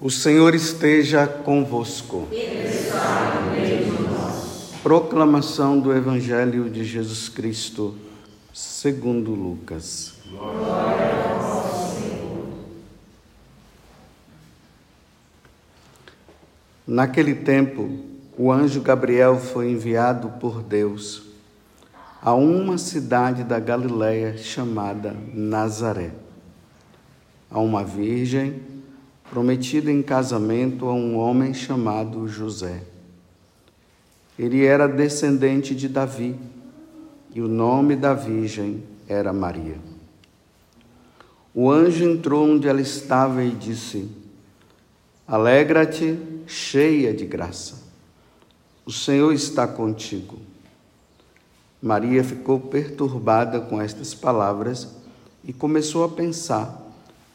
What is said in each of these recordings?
O Senhor esteja convosco. Proclamação do Evangelho de Jesus Cristo, segundo Lucas. Glória a. Naquele tempo, o anjo Gabriel foi enviado por Deus a uma cidade da Galiléia chamada Nazaré, a uma virgem prometida em casamento a um homem chamado José. Ele era descendente de Davi e o nome da virgem era Maria. O anjo entrou onde ela estava e disse: Alegra-te, cheia de graça. O Senhor está contigo. Maria ficou perturbada com estas palavras e começou a pensar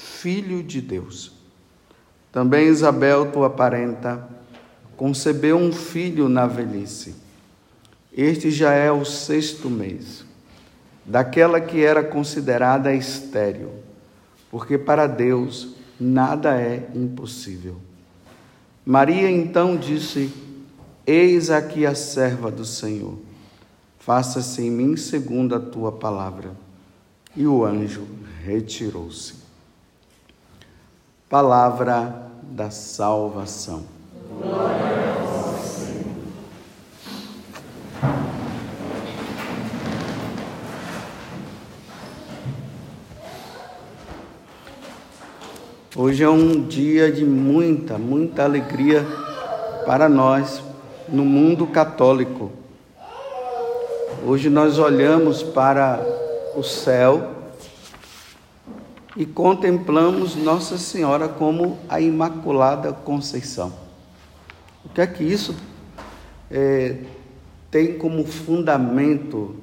Filho de Deus. Também Isabel, tua parenta, concebeu um filho na velhice. Este já é o sexto mês, daquela que era considerada estéril, porque para Deus nada é impossível. Maria então disse: Eis aqui a serva do Senhor, faça-se em mim segundo a tua palavra. E o anjo retirou-se. Palavra da salvação. Glória a vós, Senhor. Hoje é um dia de muita, muita alegria para nós no mundo católico. Hoje nós olhamos para o céu e contemplamos Nossa Senhora como a Imaculada Conceição. O que é que isso é, tem como fundamento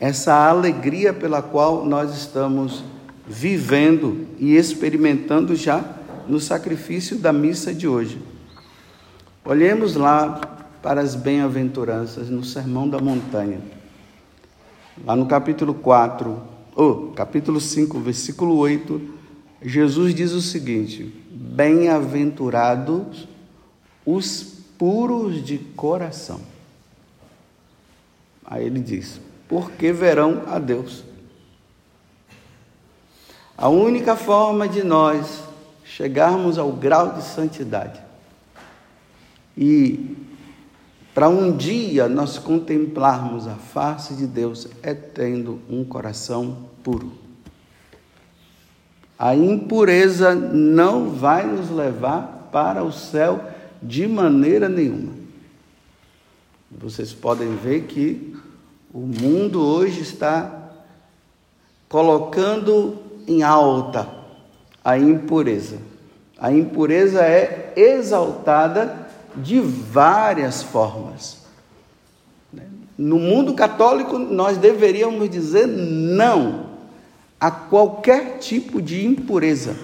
essa alegria pela qual nós estamos vivendo e experimentando já no sacrifício da missa de hoje? Olhemos lá para as bem-aventuranças no Sermão da Montanha, lá no capítulo 4 oh, capítulo 5, versículo 8, Jesus diz o seguinte: Bem-aventurados os puros de coração. Aí ele diz: Porque verão a Deus. A única forma de nós chegarmos ao grau de santidade e para um dia nós contemplarmos a face de Deus é tendo um coração puro. A impureza não vai nos levar para o céu de maneira nenhuma. Vocês podem ver que o mundo hoje está colocando em alta a impureza. A impureza é exaltada de várias formas. No mundo católico, nós deveríamos dizer não a qualquer tipo de impureza.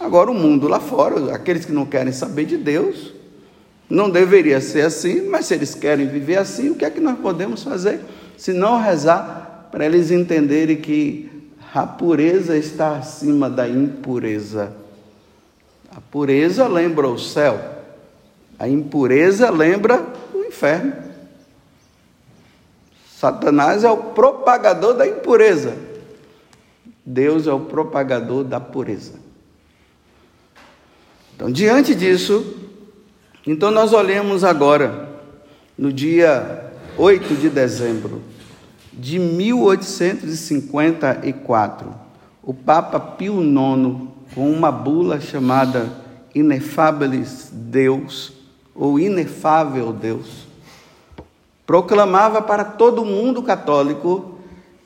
Agora, o mundo lá fora, aqueles que não querem saber de Deus, não deveria ser assim, mas se eles querem viver assim, o que é que nós podemos fazer? Se não rezar para eles entenderem que a pureza está acima da impureza. A pureza lembra o céu, a impureza lembra o inferno. Satanás é o propagador da impureza. Deus é o propagador da pureza. Então diante disso, então nós olhamos agora, no dia 8 de dezembro de 1854, o Papa Pio IX, com uma bula chamada Inefabilis Deus, ou Inefável Deus, proclamava para todo mundo católico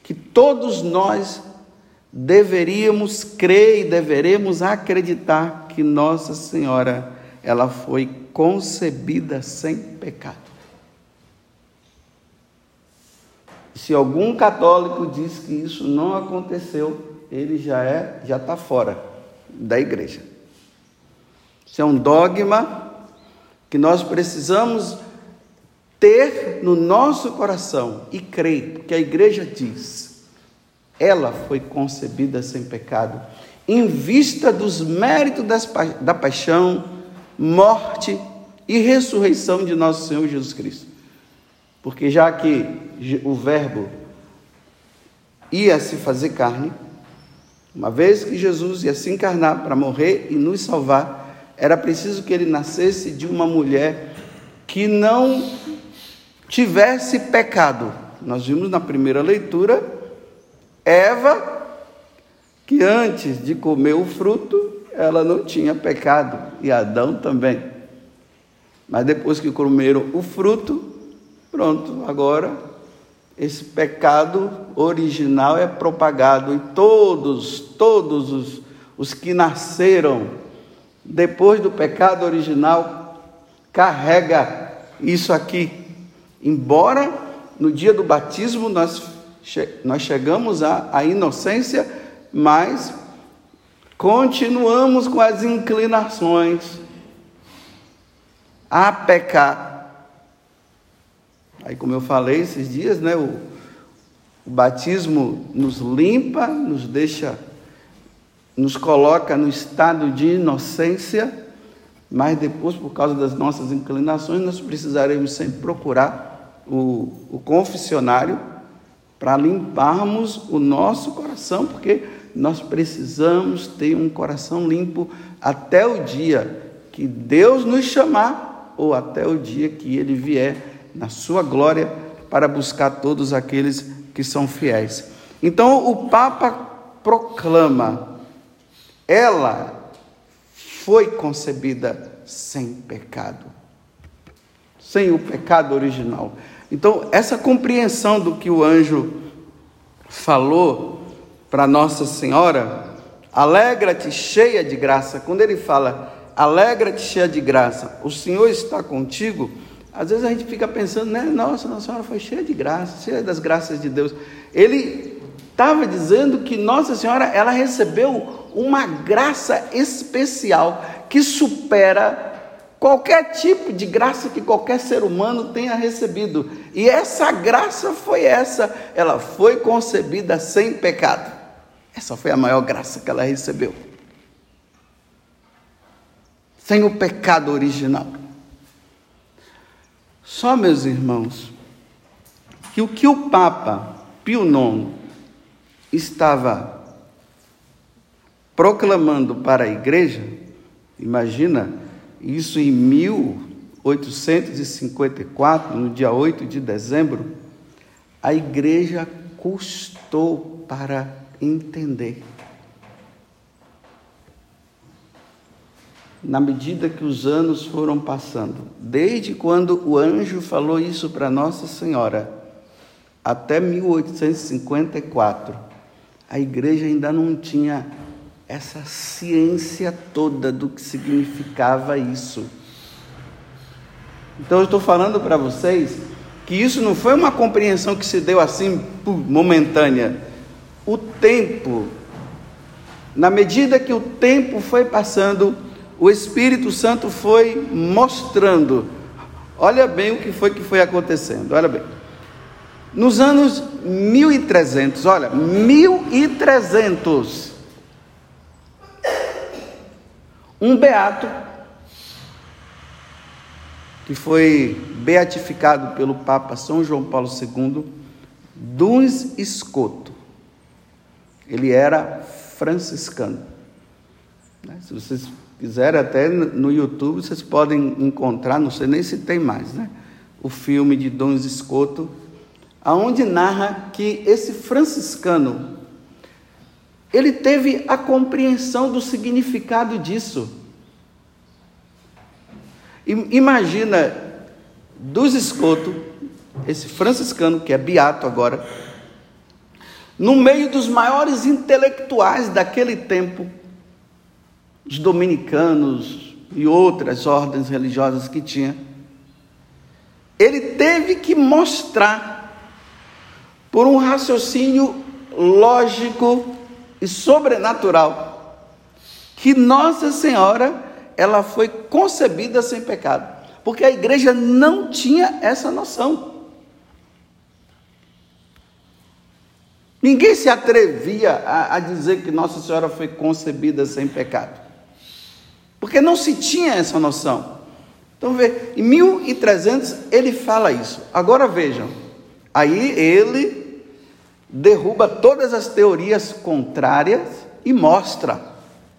que todos nós deveríamos crer e deveremos acreditar que Nossa Senhora ela foi concebida sem pecado. Se algum católico diz que isso não aconteceu, ele já é, já está fora da igreja. Isso é um dogma que nós precisamos ter no nosso coração e crer, porque a igreja diz: ela foi concebida sem pecado, em vista dos méritos das, da paixão, morte e ressurreição de nosso Senhor Jesus Cristo. Porque já que o Verbo ia se fazer carne, uma vez que Jesus ia se encarnar para morrer e nos salvar, era preciso que ele nascesse de uma mulher que não tivesse pecado. Nós vimos na primeira leitura Eva, que antes de comer o fruto, ela não tinha pecado, e Adão também. Mas depois que comeram o fruto, pronto, agora esse pecado original é propagado e todos, todos os, os que nasceram depois do pecado original carrega isso aqui. Embora no dia do batismo nós, nós chegamos à, à inocência, mas continuamos com as inclinações a pecar Aí, como eu falei esses dias, né, o, o batismo nos limpa, nos deixa, nos coloca no estado de inocência, mas depois, por causa das nossas inclinações, nós precisaremos sempre procurar o, o confessionário para limparmos o nosso coração, porque nós precisamos ter um coração limpo até o dia que Deus nos chamar ou até o dia que Ele vier na sua glória para buscar todos aqueles que são fiéis. Então o Papa proclama: ela foi concebida sem pecado, sem o pecado original. Então, essa compreensão do que o anjo falou para Nossa Senhora, alegra-te cheia de graça, quando ele fala, alegra-te cheia de graça, o Senhor está contigo às vezes a gente fica pensando, né? Nossa, Nossa Senhora foi cheia de graça, cheia das graças de Deus. Ele estava dizendo que Nossa Senhora ela recebeu uma graça especial que supera qualquer tipo de graça que qualquer ser humano tenha recebido. E essa graça foi essa, ela foi concebida sem pecado. Essa foi a maior graça que ela recebeu. Sem o pecado original. Só, meus irmãos, que o que o Papa Pio IX estava proclamando para a igreja, imagina isso em 1854, no dia 8 de dezembro, a igreja custou para entender. na medida que os anos foram passando, desde quando o anjo falou isso para Nossa Senhora, até 1854, a igreja ainda não tinha essa ciência toda do que significava isso. Então eu estou falando para vocês que isso não foi uma compreensão que se deu assim momentânea. O tempo, na medida que o tempo foi passando, o Espírito Santo foi mostrando. Olha bem o que foi que foi acontecendo. Olha bem. Nos anos 1300, olha, 1300. Um beato que foi beatificado pelo Papa São João Paulo II, Duns Escoto. Ele era franciscano. Né? Se vocês quiserem, até no YouTube, vocês podem encontrar, não sei nem se tem mais, né? o filme de Dom Escoto, aonde narra que esse franciscano ele teve a compreensão do significado disso. Imagina dos escoto, esse franciscano que é beato agora, no meio dos maiores intelectuais daquele tempo, os dominicanos e outras ordens religiosas que tinha, ele teve que mostrar, por um raciocínio lógico e sobrenatural, que Nossa Senhora ela foi concebida sem pecado, porque a igreja não tinha essa noção. Ninguém se atrevia a, a dizer que Nossa Senhora foi concebida sem pecado, porque não se tinha essa noção. Então, vê, em 1300 ele fala isso. Agora vejam, aí ele derruba todas as teorias contrárias e mostra.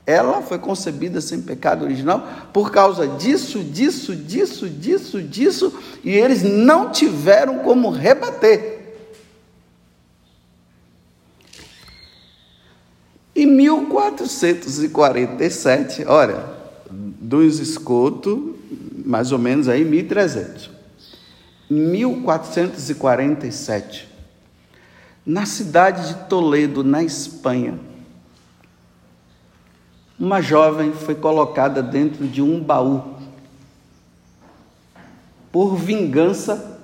Ela foi concebida sem pecado original por causa disso, disso, disso, disso, disso, e eles não tiveram como rebater. Em 1447, olha, dos escoto mais ou menos aí 1300. 1447, na cidade de Toledo, na Espanha, uma jovem foi colocada dentro de um baú por vingança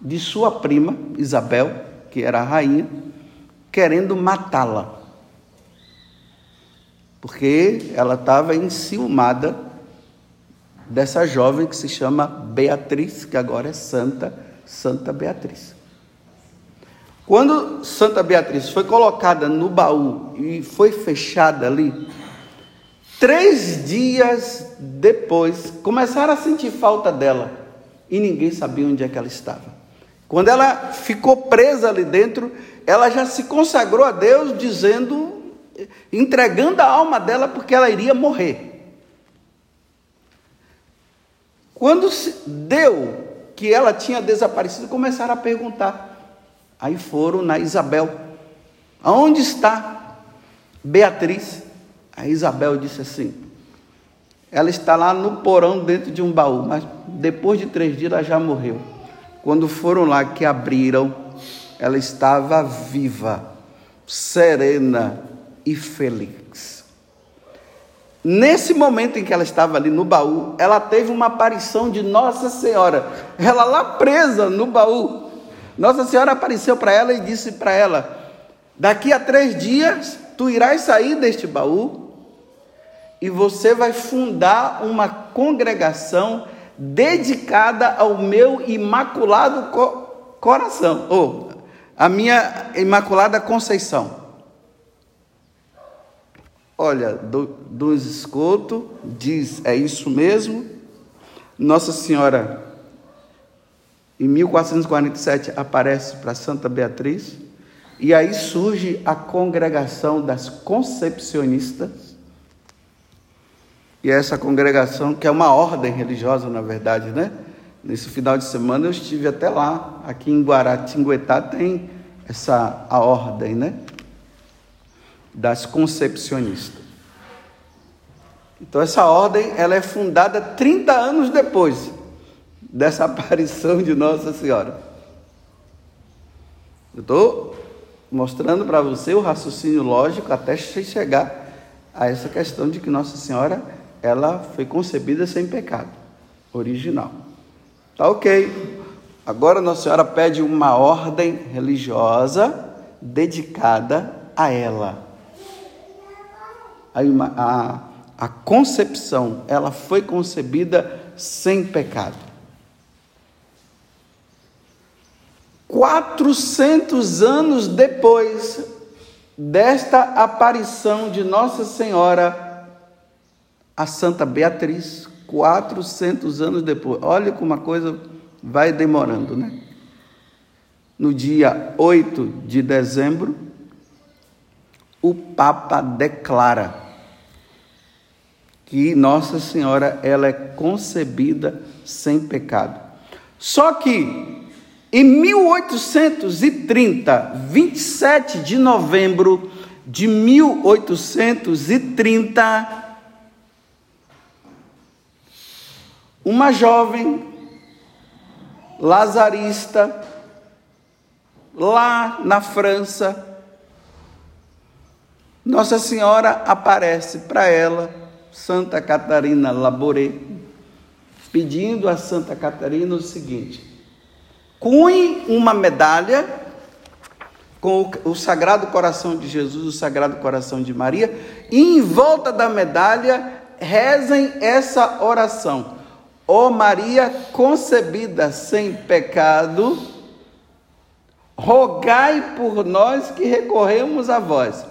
de sua prima Isabel, que era a rainha, querendo matá-la. Porque ela estava enciumada dessa jovem que se chama Beatriz, que agora é Santa, Santa Beatriz. Quando Santa Beatriz foi colocada no baú e foi fechada ali, três dias depois começaram a sentir falta dela e ninguém sabia onde é que ela estava. Quando ela ficou presa ali dentro, ela já se consagrou a Deus, dizendo, entregando a alma dela porque ela iria morrer. Quando deu que ela tinha desaparecido, começaram a perguntar. Aí foram na Isabel: Aonde está Beatriz? A Isabel disse assim: Ela está lá no porão dentro de um baú, mas depois de três dias ela já morreu. Quando foram lá que abriram, ela estava viva, serena e feliz. Nesse momento em que ela estava ali no baú, ela teve uma aparição de Nossa Senhora. Ela lá presa no baú. Nossa Senhora apareceu para ela e disse para ela: Daqui a três dias tu irás sair deste baú e você vai fundar uma congregação dedicada ao meu imaculado coração, ou a minha imaculada conceição. Olha, do, dos escoto diz, é isso mesmo. Nossa Senhora, em 1447, aparece para Santa Beatriz, e aí surge a congregação das concepcionistas. E essa congregação, que é uma ordem religiosa, na verdade, né? Nesse final de semana eu estive até lá, aqui em Guaratinguetá tem essa a ordem, né? das concepcionistas. Então essa ordem ela é fundada 30 anos depois dessa aparição de Nossa Senhora. Eu estou mostrando para você o raciocínio lógico até chegar a essa questão de que Nossa Senhora ela foi concebida sem pecado original. Tá ok. Agora Nossa Senhora pede uma ordem religiosa dedicada a ela a, a, a concepção, ela foi concebida sem pecado. 400 anos depois desta aparição de Nossa Senhora, a Santa Beatriz, 400 anos depois. Olha como a coisa vai demorando, né? No dia 8 de dezembro, o Papa declara que Nossa Senhora ela é concebida sem pecado. Só que em 1830, 27 de novembro de 1830, uma jovem lazarista lá na França, Nossa Senhora aparece para ela, Santa Catarina Laboré, pedindo a Santa Catarina o seguinte: cunhe uma medalha com o Sagrado Coração de Jesus, o Sagrado Coração de Maria, e em volta da medalha rezem essa oração. Ó oh Maria concebida sem pecado, rogai por nós que recorremos a vós.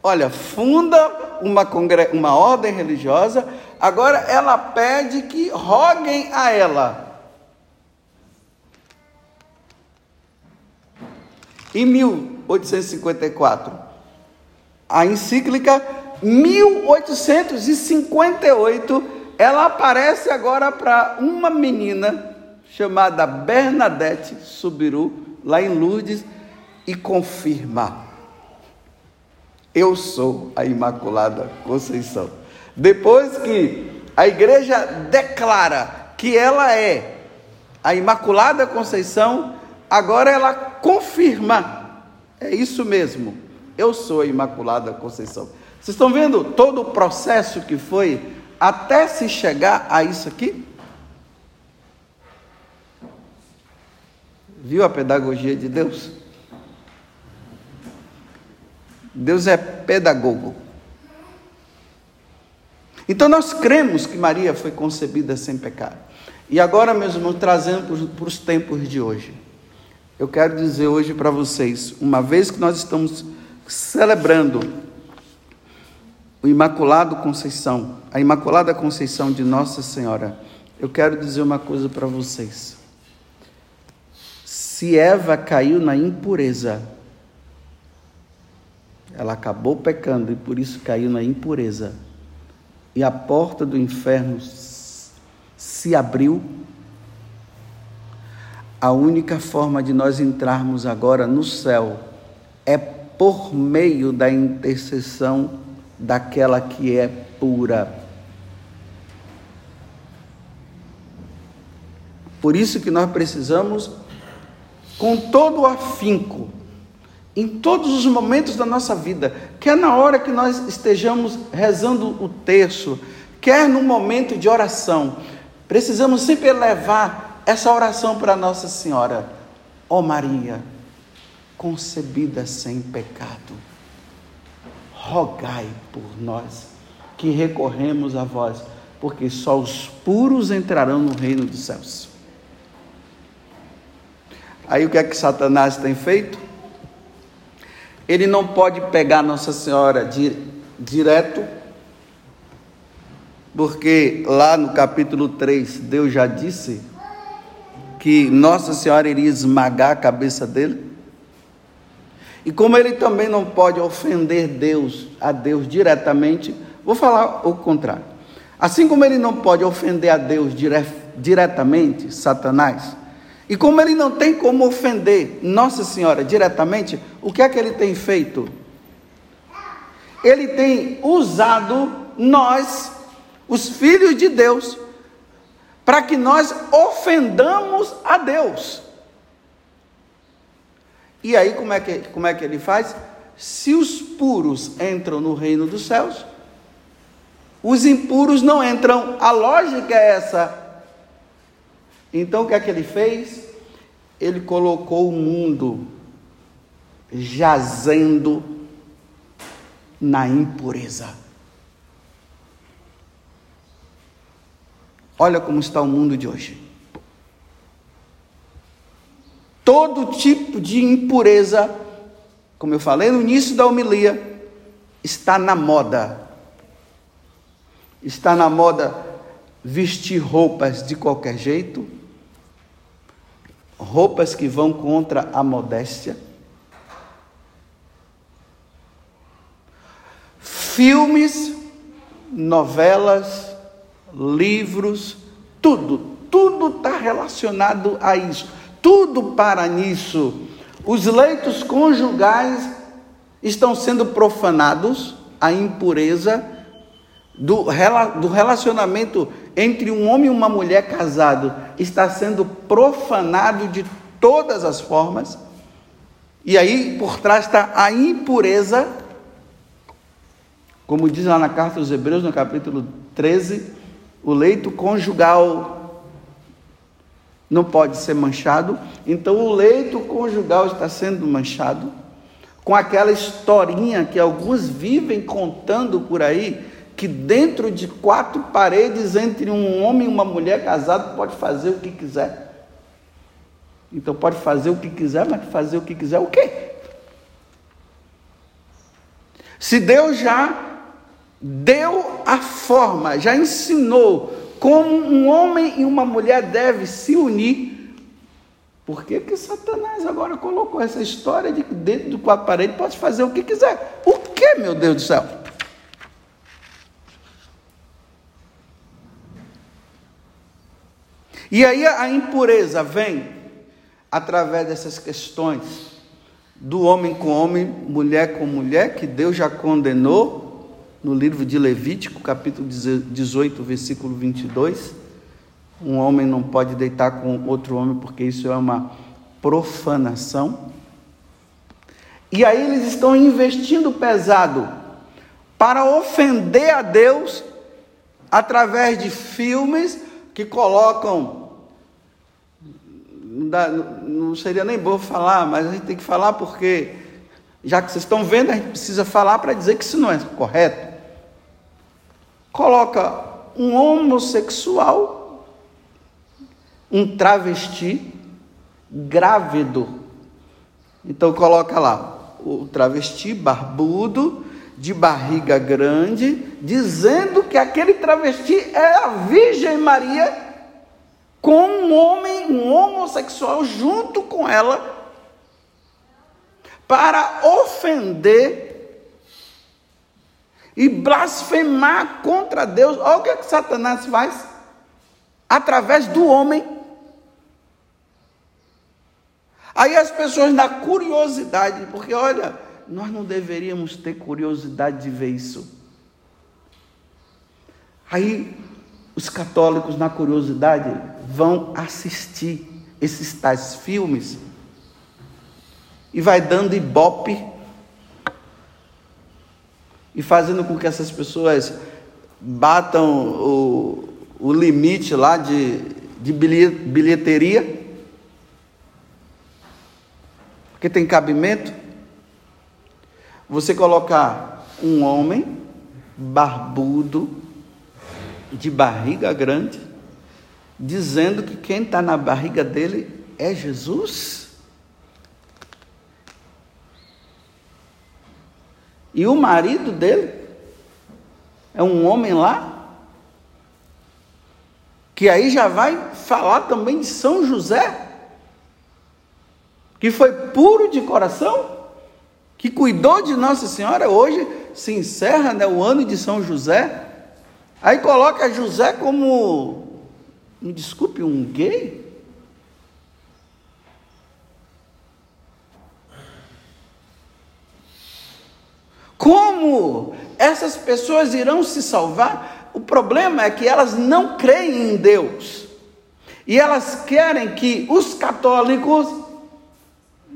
Olha, funda uma, uma ordem religiosa, agora ela pede que roguem a ela. Em 1854, a encíclica 1858, ela aparece agora para uma menina chamada Bernadette Subiru, lá em Lourdes, e confirma eu sou a Imaculada Conceição. Depois que a igreja declara que ela é a Imaculada Conceição, agora ela confirma: é isso mesmo, eu sou a Imaculada Conceição. Vocês estão vendo todo o processo que foi até se chegar a isso aqui? Viu a pedagogia de Deus? Deus é pedagogo. Então nós cremos que Maria foi concebida sem pecado. E agora, meus irmãos, trazendo para os tempos de hoje. Eu quero dizer hoje para vocês, uma vez que nós estamos celebrando o Imaculado Conceição, a Imaculada Conceição de Nossa Senhora, eu quero dizer uma coisa para vocês. Se Eva caiu na impureza, ela acabou pecando e por isso caiu na impureza. E a porta do inferno se abriu. A única forma de nós entrarmos agora no céu é por meio da intercessão daquela que é pura. Por isso que nós precisamos, com todo o afinco, em todos os momentos da nossa vida, quer na hora que nós estejamos rezando o terço, quer no momento de oração, precisamos sempre levar essa oração para Nossa Senhora. Ó oh Maria, concebida sem pecado, rogai por nós que recorremos a vós, porque só os puros entrarão no reino dos céus. Aí o que é que Satanás tem feito? Ele não pode pegar Nossa Senhora di, direto, porque lá no capítulo 3, Deus já disse que Nossa Senhora iria esmagar a cabeça dele. E como ele também não pode ofender Deus, a Deus diretamente, vou falar o contrário. Assim como ele não pode ofender a Deus dire, diretamente, Satanás, e como ele não tem como ofender Nossa Senhora diretamente, o que é que ele tem feito? Ele tem usado nós, os filhos de Deus, para que nós ofendamos a Deus. E aí, como é, que, como é que ele faz? Se os puros entram no reino dos céus, os impuros não entram. A lógica é essa. Então o que é que ele fez? Ele colocou o mundo jazendo na impureza. Olha como está o mundo de hoje. Todo tipo de impureza, como eu falei no início da homilia, está na moda. Está na moda vestir roupas de qualquer jeito, roupas que vão contra a modéstia, filmes novelas, livros, tudo, tudo está relacionado a isso, tudo para nisso. Os leitos conjugais estão sendo profanados, a impureza do, do relacionamento entre um homem e uma mulher casado está sendo profanado de todas as formas. E aí por trás está a impureza, como diz lá na carta aos Hebreus, no capítulo 13, o leito conjugal não pode ser manchado. Então o leito conjugal está sendo manchado com aquela historinha que alguns vivem contando por aí, que dentro de quatro paredes entre um homem e uma mulher casado pode fazer o que quiser. Então pode fazer o que quiser, mas fazer o que quiser o quê? Se Deus já deu a forma, já ensinou como um homem e uma mulher devem se unir, por que, que Satanás agora colocou essa história de que dentro do quatro paredes pode fazer o que quiser? O que, meu Deus do céu? E aí a impureza vem através dessas questões do homem com homem, mulher com mulher, que Deus já condenou no livro de Levítico, capítulo 18, versículo 22. Um homem não pode deitar com outro homem porque isso é uma profanação. E aí eles estão investindo pesado para ofender a Deus através de filmes que colocam não, seria nem bom falar, mas a gente tem que falar porque, já que vocês estão vendo, a gente precisa falar para dizer que isso não é correto. Coloca um homossexual, um travesti grávido. Então coloca lá o travesti barbudo, de barriga grande, dizendo que aquele travesti é a Virgem Maria com um homem, um homossexual junto com ela, para ofender e blasfemar contra Deus. Olha o que, é que Satanás faz através do homem. Aí as pessoas, na curiosidade, porque olha, nós não deveríamos ter curiosidade de ver isso. Aí os católicos, na curiosidade, vão assistir esses tais filmes e vai dando ibope e fazendo com que essas pessoas batam o, o limite lá de, de bilheteria, porque tem cabimento. Você colocar um homem barbudo, de barriga grande, dizendo que quem está na barriga dele é Jesus? E o marido dele é um homem lá, que aí já vai falar também de São José, que foi puro de coração, que cuidou de Nossa Senhora. Hoje se encerra né, o ano de São José. Aí coloca José como, me desculpe, um gay? Como essas pessoas irão se salvar? O problema é que elas não creem em Deus. E elas querem que os católicos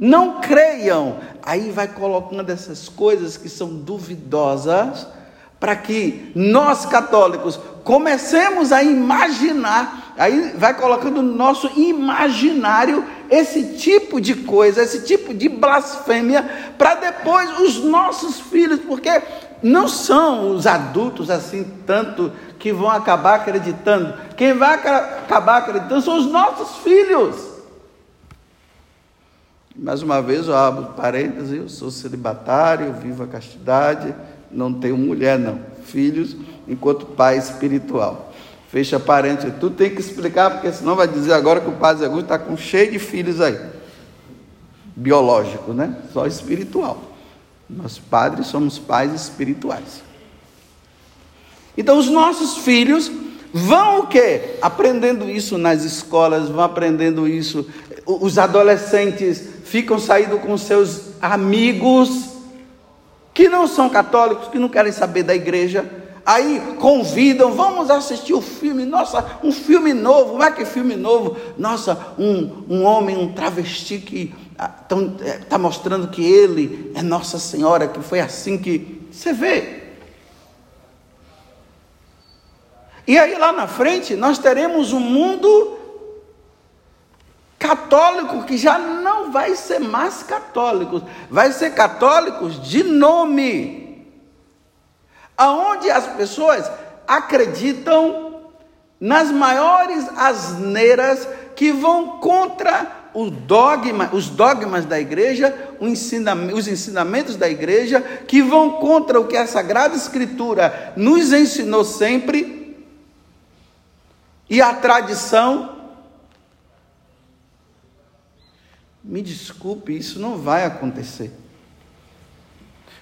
não creiam. Aí vai colocando essas coisas que são duvidosas para que nós católicos comecemos a imaginar, aí vai colocando no nosso imaginário esse tipo de coisa, esse tipo de blasfêmia, para depois os nossos filhos, porque não são os adultos assim tanto que vão acabar acreditando, quem vai acabar acreditando são os nossos filhos. Mais uma vez, eu abro parênteses, eu sou celibatário, vivo a castidade, não tenho mulher, não. Filhos enquanto pai espiritual. Fecha parênteses. Tu tem que explicar, porque senão vai dizer agora que o Padre Augusto está com cheio de filhos aí. Biológico, né? Só espiritual. Nós padres somos pais espirituais. Então os nossos filhos vão o quê? Aprendendo isso nas escolas, vão aprendendo isso. Os adolescentes ficam saindo com seus amigos que não são católicos, que não querem saber da igreja. Aí convidam, vamos assistir o filme, nossa, um filme novo, como é que filme novo? Nossa, um, um homem, um travesti que está é, mostrando que ele é Nossa Senhora, que foi assim que. Você vê. E aí lá na frente nós teremos um mundo católico que já não vai ser mais católico, vai ser católicos de nome. Aonde as pessoas acreditam nas maiores asneiras que vão contra dogma, os dogmas da igreja, os ensinamentos da igreja, que vão contra o que a Sagrada Escritura nos ensinou sempre, e a tradição. Me desculpe, isso não vai acontecer.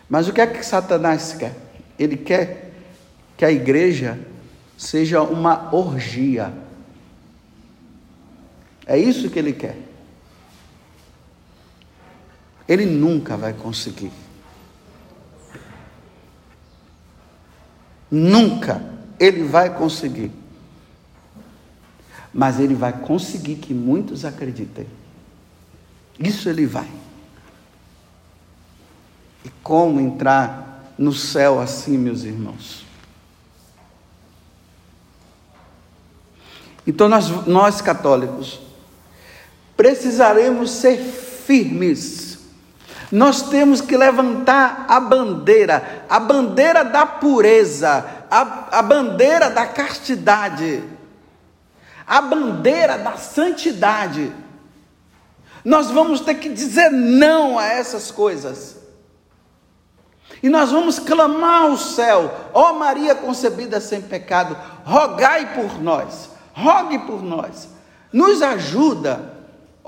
Mas o que é que Satanás quer? Ele quer que a igreja seja uma orgia. É isso que ele quer. Ele nunca vai conseguir. Nunca ele vai conseguir. Mas ele vai conseguir que muitos acreditem. Isso ele vai. E como entrar no céu assim, meus irmãos? Então, nós, nós católicos precisaremos ser firmes nós temos que levantar a bandeira, a bandeira da pureza, a, a bandeira da castidade, a bandeira da santidade. Nós vamos ter que dizer não a essas coisas. E nós vamos clamar ao céu, ó Maria concebida sem pecado, rogai por nós, rogue por nós, nos ajuda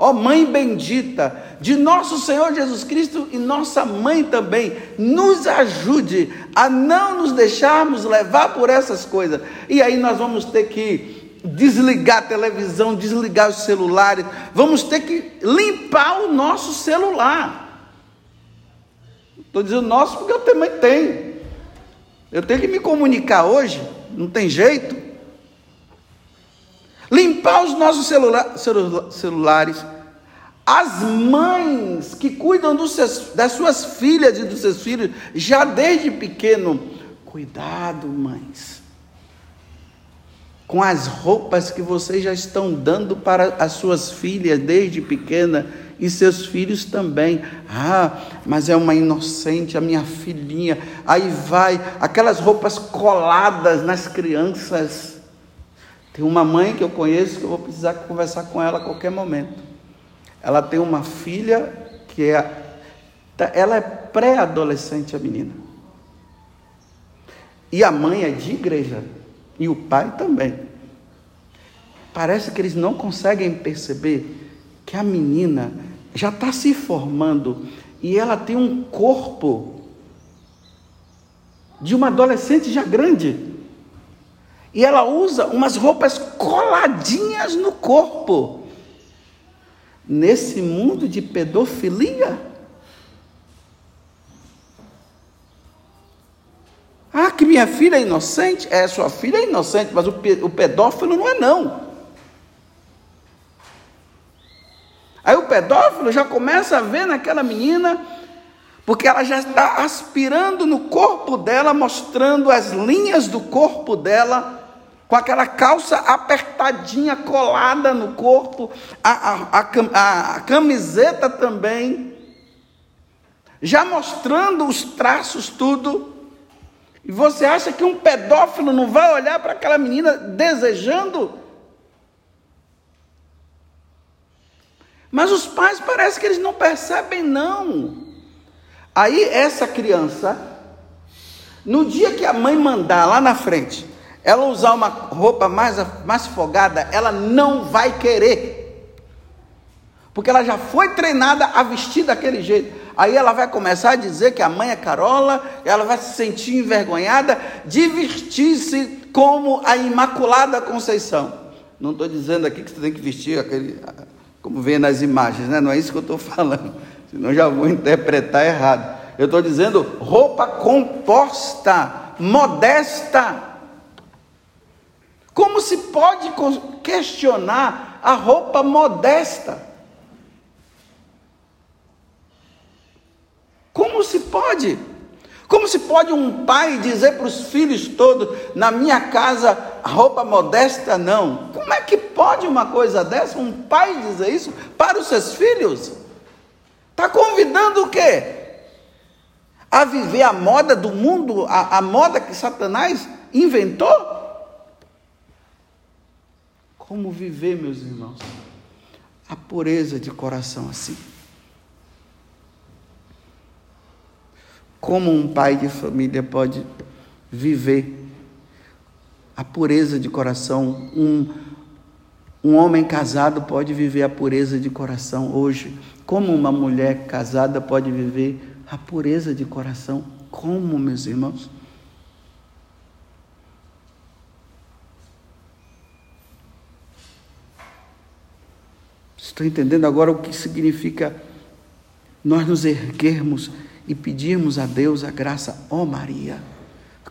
Ó Mãe bendita de nosso Senhor Jesus Cristo e nossa mãe também, nos ajude a não nos deixarmos levar por essas coisas. E aí nós vamos ter que desligar a televisão, desligar os celulares, vamos ter que limpar o nosso celular. Estou dizendo nosso porque eu também tenho. Eu tenho que me comunicar hoje, não tem jeito. Limpar os nossos celula celulares. As mães que cuidam seus, das suas filhas e dos seus filhos, já desde pequeno. Cuidado, mães. Com as roupas que vocês já estão dando para as suas filhas desde pequena e seus filhos também. Ah, mas é uma inocente, a minha filhinha. Aí vai, aquelas roupas coladas nas crianças. Tem uma mãe que eu conheço que eu vou precisar conversar com ela a qualquer momento. Ela tem uma filha que é. Ela é pré-adolescente, a menina. E a mãe é de igreja. E o pai também. Parece que eles não conseguem perceber que a menina já está se formando e ela tem um corpo de uma adolescente já grande. E ela usa umas roupas coladinhas no corpo. Nesse mundo de pedofilia. Ah, que minha filha é inocente? É, sua filha é inocente, mas o, pedófilo não é não. Aí o pedófilo já começa a ver naquela menina, porque ela já está aspirando no corpo dela, mostrando as linhas do corpo dela com aquela calça apertadinha, colada no corpo, a, a, a, a camiseta também, já mostrando os traços, tudo. E você acha que um pedófilo não vai olhar para aquela menina desejando? Mas os pais parece que eles não percebem, não. Aí essa criança, no dia que a mãe mandar lá na frente, ela usar uma roupa mais, mais folgada, ela não vai querer. Porque ela já foi treinada a vestir daquele jeito. Aí ela vai começar a dizer que a mãe é Carola, ela vai se sentir envergonhada, divertir-se como a Imaculada Conceição. Não estou dizendo aqui que você tem que vestir aquele, como vê nas imagens, né? não é isso que eu estou falando, senão já vou interpretar errado. Eu estou dizendo roupa composta, modesta. Como se pode questionar a roupa modesta? Como se pode? Como se pode um pai dizer para os filhos todos, na minha casa, roupa modesta não? Como é que pode uma coisa dessa, um pai dizer isso para os seus filhos? Está convidando o quê? A viver a moda do mundo, a, a moda que Satanás inventou? Como viver, meus irmãos? A pureza de coração assim. Como um pai de família pode viver a pureza de coração? Um, um homem casado pode viver a pureza de coração hoje. Como uma mulher casada pode viver a pureza de coração? Como, meus irmãos? Estou entendendo agora o que significa nós nos erguermos e pedirmos a Deus a graça, ó Maria,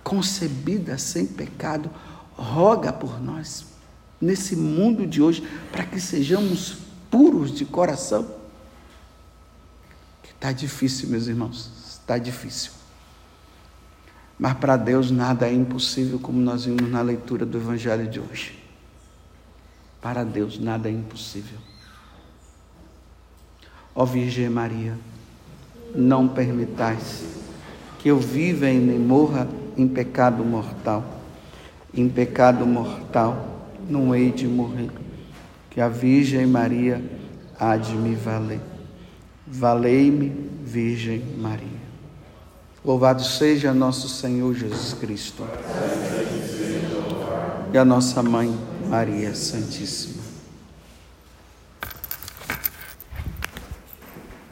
concebida sem pecado, roga por nós nesse mundo de hoje para que sejamos puros de coração. Está difícil, meus irmãos, está difícil. Mas para Deus nada é impossível, como nós vimos na leitura do Evangelho de hoje. Para Deus nada é impossível. Ó Virgem Maria, não permitais que eu viva e nem morra em pecado mortal. Em pecado mortal não hei de morrer, que a Virgem Maria há de me valer. Valei-me, Virgem Maria. Louvado seja nosso Senhor Jesus Cristo. E a nossa mãe, Maria Santíssima.